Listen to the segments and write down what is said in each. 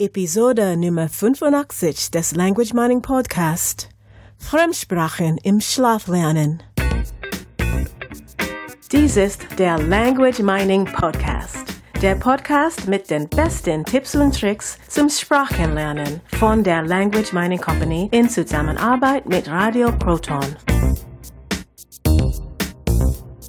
Episode Nummer 85 des Language Mining Podcast. Fremdsprachen im Schlaflernen. Dies ist der Language Mining Podcast. Der Podcast mit den besten Tipps und Tricks zum Sprachenlernen von der Language Mining Company in Zusammenarbeit mit Radio Proton.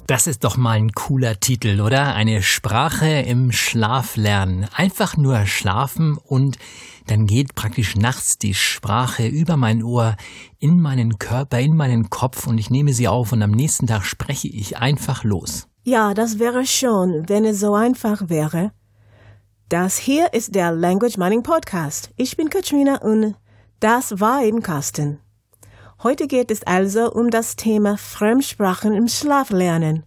Das ist doch mal ein cooler Titel, oder? Eine Sprache im Schlaf lernen. Einfach nur schlafen und dann geht praktisch nachts die Sprache über mein Ohr in meinen Körper, in meinen Kopf und ich nehme sie auf und am nächsten Tag spreche ich einfach los. Ja, das wäre schon, wenn es so einfach wäre. Das hier ist der Language Mining Podcast. Ich bin Katrina und das war eben Carsten. Heute geht es also um das Thema Fremdsprachen im Schlaflernen.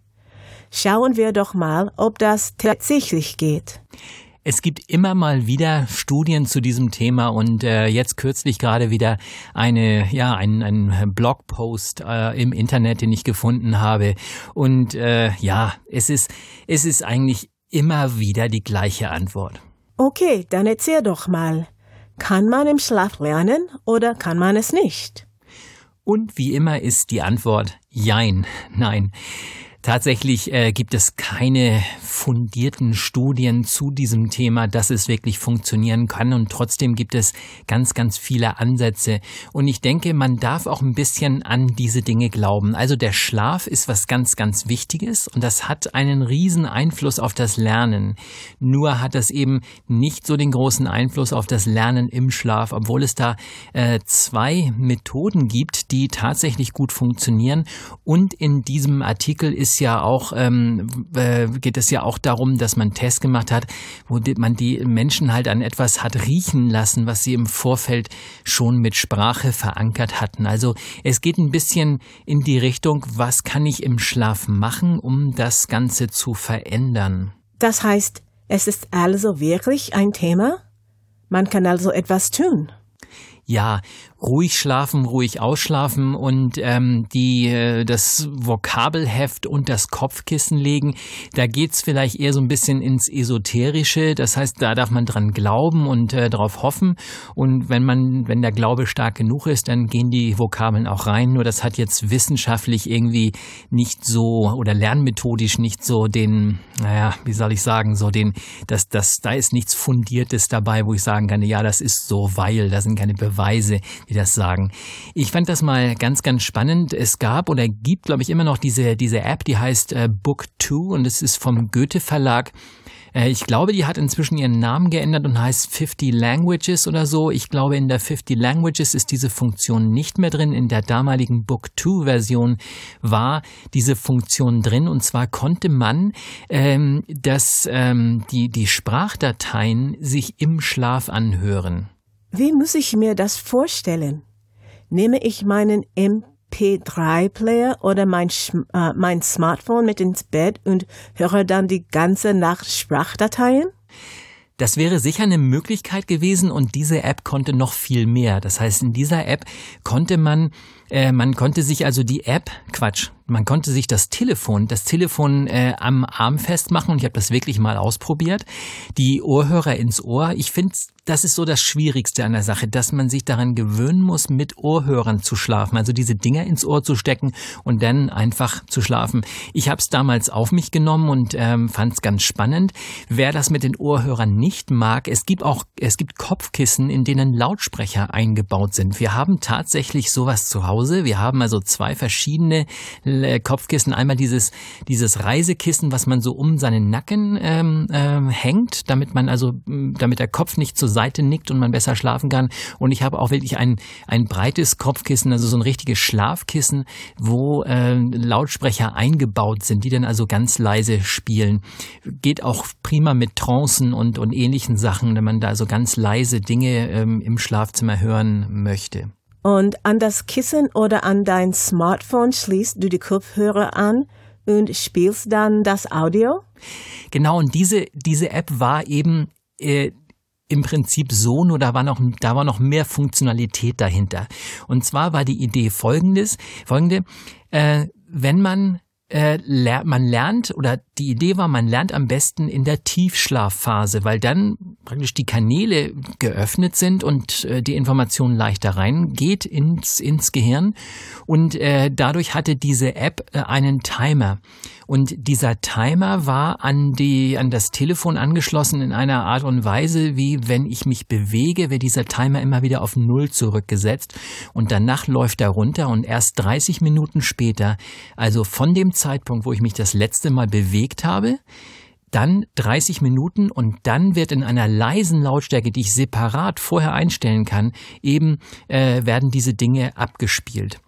Schauen wir doch mal, ob das tatsächlich geht. Es gibt immer mal wieder Studien zu diesem Thema und äh, jetzt kürzlich gerade wieder eine, ja, ein, ein Blogpost äh, im Internet, den ich gefunden habe. Und äh, ja, es ist, es ist eigentlich immer wieder die gleiche Antwort. Okay, dann erzähl doch mal. Kann man im Schlaf lernen oder kann man es nicht? Und wie immer ist die Antwort Jein, nein. Tatsächlich äh, gibt es keine fundierten Studien zu diesem Thema, dass es wirklich funktionieren kann und trotzdem gibt es ganz, ganz viele Ansätze. Und ich denke, man darf auch ein bisschen an diese Dinge glauben. Also der Schlaf ist was ganz, ganz Wichtiges und das hat einen riesen Einfluss auf das Lernen. Nur hat das eben nicht so den großen Einfluss auf das Lernen im Schlaf, obwohl es da äh, zwei Methoden gibt, die tatsächlich gut funktionieren. Und in diesem Artikel ist ja auch, ähm, äh, geht es ja auch darum, dass man Tests gemacht hat, wo man die Menschen halt an etwas hat riechen lassen, was sie im Vorfeld schon mit Sprache verankert hatten. Also es geht ein bisschen in die Richtung, was kann ich im Schlaf machen, um das Ganze zu verändern. Das heißt, es ist also wirklich ein Thema? Man kann also etwas tun ja, ruhig schlafen, ruhig ausschlafen und ähm, die äh, das Vokabelheft und das Kopfkissen legen. Da geht's vielleicht eher so ein bisschen ins Esoterische. Das heißt, da darf man dran glauben und äh, darauf hoffen. Und wenn man, wenn der Glaube stark genug ist, dann gehen die Vokabeln auch rein. Nur das hat jetzt wissenschaftlich irgendwie nicht so oder lernmethodisch nicht so den, naja, wie soll ich sagen, so den, das, das, da ist nichts Fundiertes dabei, wo ich sagen kann, ja, das ist so, weil, da sind keine Beweise Weise, die das sagen. Ich fand das mal ganz, ganz spannend. Es gab oder gibt, glaube ich, immer noch diese, diese App, die heißt äh, Book2 und es ist vom Goethe Verlag. Äh, ich glaube, die hat inzwischen ihren Namen geändert und heißt 50 Languages oder so. Ich glaube, in der 50 Languages ist diese Funktion nicht mehr drin. In der damaligen Book 2 Version war diese Funktion drin und zwar konnte man ähm, das, ähm, die, die Sprachdateien sich im Schlaf anhören. Wie muss ich mir das vorstellen? Nehme ich meinen MP3-Player oder mein, äh, mein Smartphone mit ins Bett und höre dann die ganze Nacht Sprachdateien? Das wäre sicher eine Möglichkeit gewesen und diese App konnte noch viel mehr. Das heißt, in dieser App konnte man, äh, man konnte sich also die App, Quatsch, man konnte sich das Telefon, das Telefon äh, am Arm festmachen und ich habe das wirklich mal ausprobiert. Die Ohrhörer ins Ohr. Ich finde, das ist so das Schwierigste an der Sache, dass man sich daran gewöhnen muss, mit Ohrhörern zu schlafen. Also diese Dinger ins Ohr zu stecken und dann einfach zu schlafen. Ich habe es damals auf mich genommen und ähm, fand es ganz spannend. Wer das mit den Ohrhörern nicht mag, es gibt auch es gibt Kopfkissen, in denen Lautsprecher eingebaut sind. Wir haben tatsächlich sowas zu Hause. Wir haben also zwei verschiedene äh, Kopfkissen. Einmal dieses, dieses Reisekissen, was man so um seinen Nacken ähm, ähm, hängt, damit man also, damit der Kopf nicht zur Seite nickt und man besser schlafen kann. Und ich habe auch wirklich ein, ein breites Kopfkissen, also so ein richtiges Schlafkissen, wo äh, Lautsprecher eingebaut sind, die dann also ganz leise spielen. Geht auch prima mit Trancen und, und ähnlichen Sachen, wenn man da so ganz leise Dinge ähm, im Schlafzimmer hören möchte. Und an das Kissen oder an dein Smartphone schließt du die Kopfhörer an und spielst dann das Audio? Genau, und diese, diese App war eben äh, im Prinzip so, nur da war noch, da war noch mehr Funktionalität dahinter. Und zwar war die Idee folgendes, folgende, äh, wenn man äh, ler man lernt oder die Idee war, man lernt am besten in der Tiefschlafphase, weil dann praktisch die Kanäle geöffnet sind und äh, die Information leichter reingeht ins, ins Gehirn. Und äh, dadurch hatte diese App äh, einen Timer. Und dieser Timer war an die, an das Telefon angeschlossen in einer Art und Weise, wie wenn ich mich bewege, wird dieser Timer immer wieder auf Null zurückgesetzt und danach läuft er runter und erst 30 Minuten später, also von dem Zeitpunkt, wo ich mich das letzte Mal bewegt habe, dann 30 Minuten und dann wird in einer leisen Lautstärke, die ich separat vorher einstellen kann, eben äh, werden diese Dinge abgespielt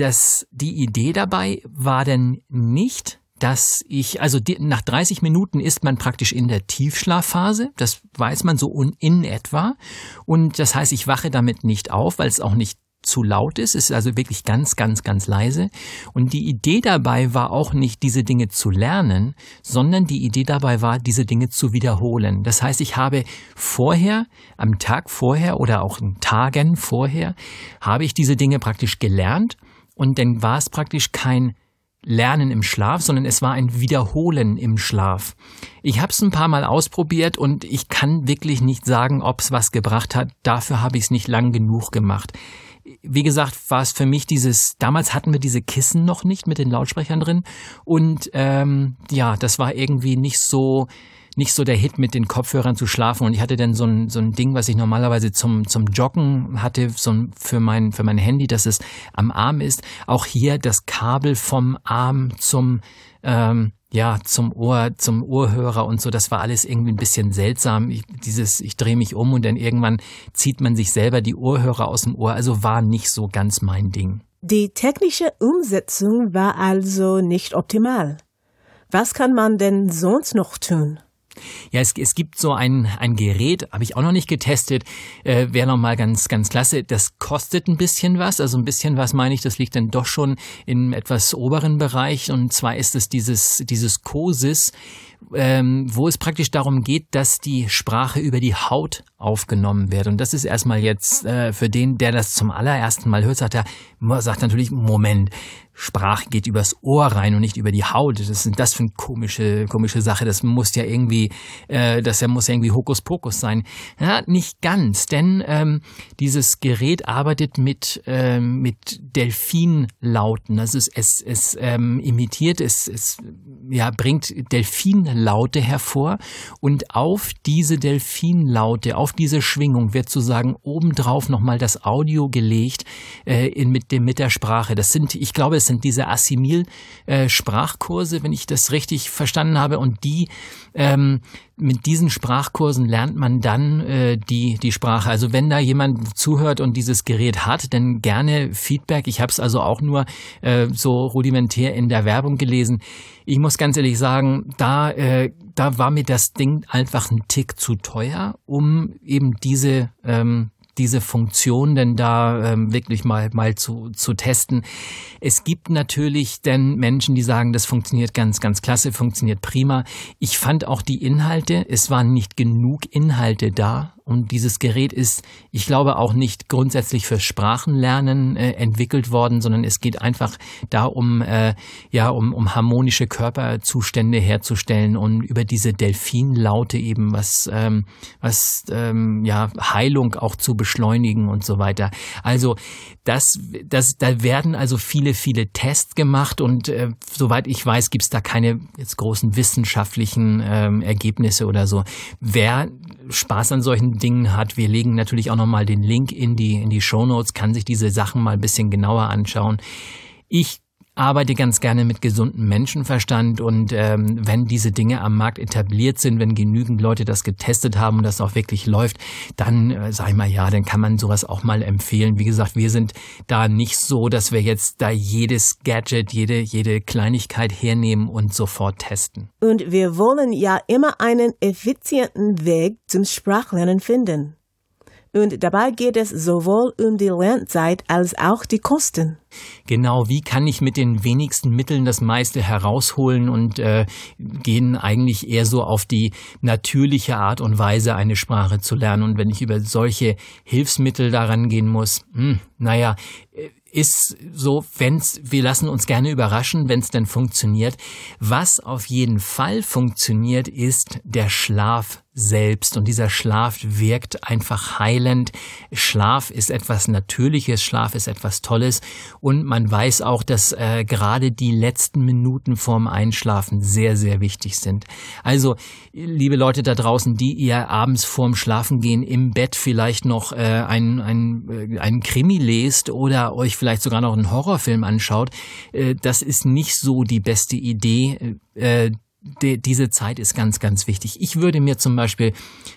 dass die Idee dabei war denn nicht, dass ich, also die, nach 30 Minuten ist man praktisch in der Tiefschlafphase, das weiß man so in etwa. Und das heißt, ich wache damit nicht auf, weil es auch nicht zu laut ist. Es ist also wirklich ganz, ganz, ganz leise. Und die Idee dabei war auch nicht, diese Dinge zu lernen, sondern die Idee dabei war, diese Dinge zu wiederholen. Das heißt, ich habe vorher, am Tag vorher oder auch in Tagen vorher, habe ich diese Dinge praktisch gelernt und dann war es praktisch kein Lernen im Schlaf, sondern es war ein Wiederholen im Schlaf. Ich habe es ein paar Mal ausprobiert und ich kann wirklich nicht sagen, ob es was gebracht hat. Dafür habe ich es nicht lang genug gemacht. Wie gesagt, war es für mich dieses, damals hatten wir diese Kissen noch nicht mit den Lautsprechern drin und ähm, ja, das war irgendwie nicht so, nicht so der Hit mit den Kopfhörern zu schlafen. Und ich hatte dann so ein, so ein Ding, was ich normalerweise zum, zum Joggen hatte, so ein, für mein, für mein Handy, dass es am Arm ist. Auch hier das Kabel vom Arm zum, ähm, ja, zum Ohr, zum Ohrhörer und so, das war alles irgendwie ein bisschen seltsam. Ich, dieses, ich drehe mich um und dann irgendwann zieht man sich selber die Ohrhörer aus dem Ohr. Also war nicht so ganz mein Ding. Die technische Umsetzung war also nicht optimal. Was kann man denn sonst noch tun? Ja, es, es gibt so ein, ein Gerät, habe ich auch noch nicht getestet, äh, wäre nochmal ganz, ganz klasse. Das kostet ein bisschen was, also ein bisschen was meine ich, das liegt dann doch schon im etwas oberen Bereich und zwar ist es dieses, dieses COSIS, ähm, wo es praktisch darum geht, dass die Sprache über die Haut aufgenommen wird. Und das ist erstmal jetzt äh, für den, der das zum allerersten Mal hört, sagt er, sagt natürlich, Moment, Sprache geht übers Ohr rein und nicht über die Haut. Das ist das für eine komische, komische Sache. Das muss ja irgendwie, äh, das muss ja irgendwie Hokuspokus sein. Ja, nicht ganz, denn ähm, dieses Gerät arbeitet mit ähm, mit Delfinlauten. Also es es, es ähm, imitiert, es es ja bringt Delfinlaute hervor und auf diese Delfinlaute, auf diese Schwingung wird sozusagen obendrauf nochmal das Audio gelegt äh, in, mit dem mit der Sprache. Das sind, ich glaube, es sind diese Assimil-Sprachkurse, äh, wenn ich das richtig verstanden habe. Und die ähm, mit diesen Sprachkursen lernt man dann äh, die, die Sprache. Also wenn da jemand zuhört und dieses Gerät hat, dann gerne Feedback. Ich habe es also auch nur äh, so rudimentär in der Werbung gelesen. Ich muss ganz ehrlich sagen, da, äh, da war mir das Ding einfach ein Tick zu teuer, um eben diese ähm, diese Funktion denn da ähm, wirklich mal, mal zu, zu testen. Es gibt natürlich denn Menschen, die sagen, das funktioniert ganz, ganz klasse, funktioniert prima. Ich fand auch die Inhalte, es waren nicht genug Inhalte da, und dieses Gerät ist, ich glaube, auch nicht grundsätzlich für Sprachenlernen äh, entwickelt worden, sondern es geht einfach da um, äh, ja, um, um harmonische Körperzustände herzustellen und über diese Delfinlaute eben was, ähm, was ähm, ja, Heilung auch zu beschleunigen und so weiter. Also das, das, da werden also viele, viele Tests gemacht und äh, soweit ich weiß, gibt es da keine jetzt großen wissenschaftlichen ähm, Ergebnisse oder so. Wer Spaß an solchen Dingen hat, wir legen natürlich auch nochmal den Link in die, in die Show Notes, kann sich diese Sachen mal ein bisschen genauer anschauen. Ich arbeite ganz gerne mit gesundem Menschenverstand und ähm, wenn diese Dinge am Markt etabliert sind, wenn genügend Leute das getestet haben und das auch wirklich läuft, dann äh, ich mal ja, dann kann man sowas auch mal empfehlen. Wie gesagt, wir sind da nicht so, dass wir jetzt da jedes Gadget, jede jede Kleinigkeit hernehmen und sofort testen. Und wir wollen ja immer einen effizienten Weg zum Sprachlernen finden. Und dabei geht es sowohl um die Lernzeit als auch die Kosten. Genau, wie kann ich mit den wenigsten Mitteln das meiste herausholen und äh, gehen eigentlich eher so auf die natürliche Art und Weise, eine Sprache zu lernen. Und wenn ich über solche Hilfsmittel daran gehen muss, hm, naja, ist so, wenn's, wir lassen uns gerne überraschen, wenn es denn funktioniert. Was auf jeden Fall funktioniert, ist der Schlaf selbst. Und dieser Schlaf wirkt einfach heilend. Schlaf ist etwas Natürliches, Schlaf ist etwas Tolles. Und man weiß auch, dass äh, gerade die letzten Minuten vorm Einschlafen sehr, sehr wichtig sind. Also, liebe Leute da draußen, die ihr abends vorm Schlafengehen im Bett vielleicht noch äh, ein, ein, äh, ein Krimi lest oder euch vielleicht sogar noch einen Horrorfilm anschaut, äh, das ist nicht so die beste Idee. Äh, die, diese Zeit ist ganz, ganz wichtig. Ich würde mir zum Beispiel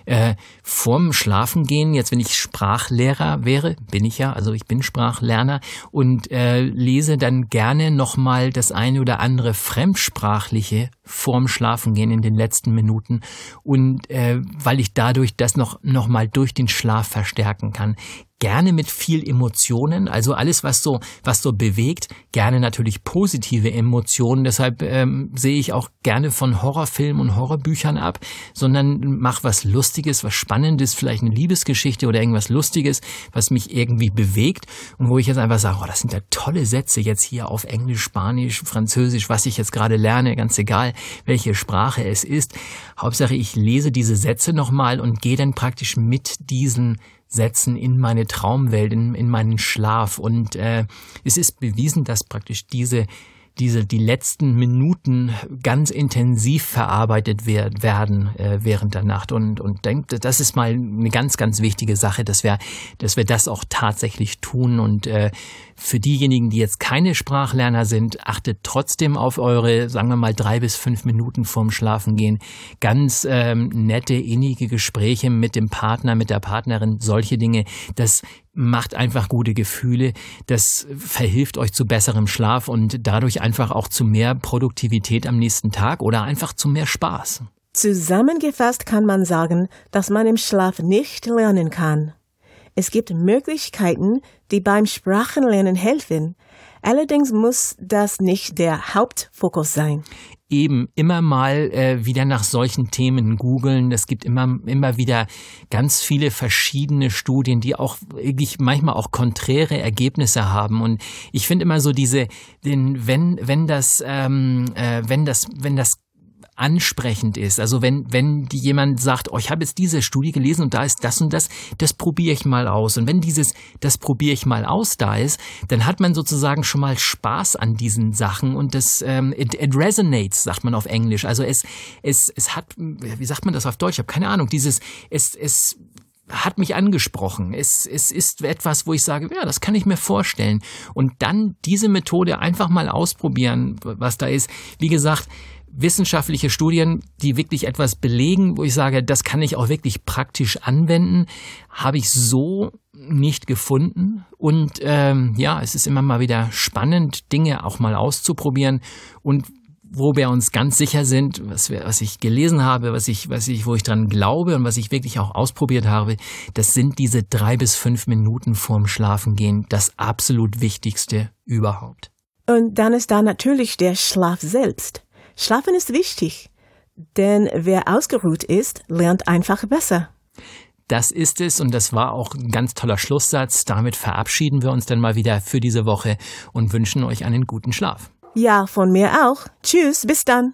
äh, vorm Schlafengehen, jetzt wenn ich Sprachlehrer wäre, bin ich ja, also ich bin Sprachlerner und äh, lese dann gerne nochmal das eine oder andere Fremdsprachliche vorm Schlafengehen in den letzten Minuten und äh, weil ich dadurch das noch, noch mal durch den Schlaf verstärken kann gerne mit viel Emotionen, also alles, was so, was so bewegt, gerne natürlich positive Emotionen. Deshalb ähm, sehe ich auch gerne von Horrorfilmen und Horrorbüchern ab, sondern mach was Lustiges, was Spannendes, vielleicht eine Liebesgeschichte oder irgendwas Lustiges, was mich irgendwie bewegt und wo ich jetzt einfach sage, oh, das sind ja tolle Sätze jetzt hier auf Englisch, Spanisch, Französisch, was ich jetzt gerade lerne, ganz egal, welche Sprache es ist. Hauptsache, ich lese diese Sätze nochmal und gehe dann praktisch mit diesen setzen in meine Traumwelt, in, in meinen Schlaf. Und äh, es ist bewiesen, dass praktisch diese diese die letzten Minuten ganz intensiv verarbeitet werden äh, während der Nacht und und denkt, das ist mal eine ganz ganz wichtige Sache, dass wir dass wir das auch tatsächlich tun und äh, für diejenigen, die jetzt keine Sprachlerner sind, achtet trotzdem auf eure, sagen wir mal drei bis fünf Minuten vorm Schlafengehen, ganz ähm, nette innige Gespräche mit dem Partner, mit der Partnerin, solche Dinge. Das macht einfach gute Gefühle, das verhilft euch zu besserem Schlaf und dadurch einfach auch zu mehr Produktivität am nächsten Tag oder einfach zu mehr Spaß. Zusammengefasst kann man sagen, dass man im Schlaf nicht lernen kann. Es gibt Möglichkeiten, die beim Sprachenlernen helfen. Allerdings muss das nicht der Hauptfokus sein eben immer mal äh, wieder nach solchen Themen googeln. Es gibt immer, immer wieder ganz viele verschiedene Studien, die auch wirklich manchmal auch konträre Ergebnisse haben. Und ich finde immer so diese, den, wenn, wenn das, ähm, äh, wenn das, wenn das ansprechend ist. Also wenn, wenn jemand sagt, oh, ich habe jetzt diese Studie gelesen und da ist das und das, das probiere ich mal aus. Und wenn dieses, das probiere ich mal aus da ist, dann hat man sozusagen schon mal Spaß an diesen Sachen und das, ähm, it, it resonates, sagt man auf Englisch. Also es, es, es hat, wie sagt man das auf Deutsch? Ich habe keine Ahnung. Dieses, es, es hat mich angesprochen. Es, es ist etwas, wo ich sage, ja, das kann ich mir vorstellen. Und dann diese Methode einfach mal ausprobieren, was da ist. Wie gesagt, wissenschaftliche Studien, die wirklich etwas belegen, wo ich sage, das kann ich auch wirklich praktisch anwenden, habe ich so nicht gefunden. Und ähm, ja, es ist immer mal wieder spannend, Dinge auch mal auszuprobieren. Und wo wir uns ganz sicher sind, was, wir, was ich gelesen habe, was ich, was ich, wo ich dran glaube und was ich wirklich auch ausprobiert habe, das sind diese drei bis fünf Minuten vorm Schlafengehen das absolut Wichtigste überhaupt. Und dann ist da natürlich der Schlaf selbst. Schlafen ist wichtig, denn wer ausgeruht ist, lernt einfach besser. Das ist es und das war auch ein ganz toller Schlusssatz. Damit verabschieden wir uns dann mal wieder für diese Woche und wünschen euch einen guten Schlaf. Ja, von mir auch. Tschüss, bis dann.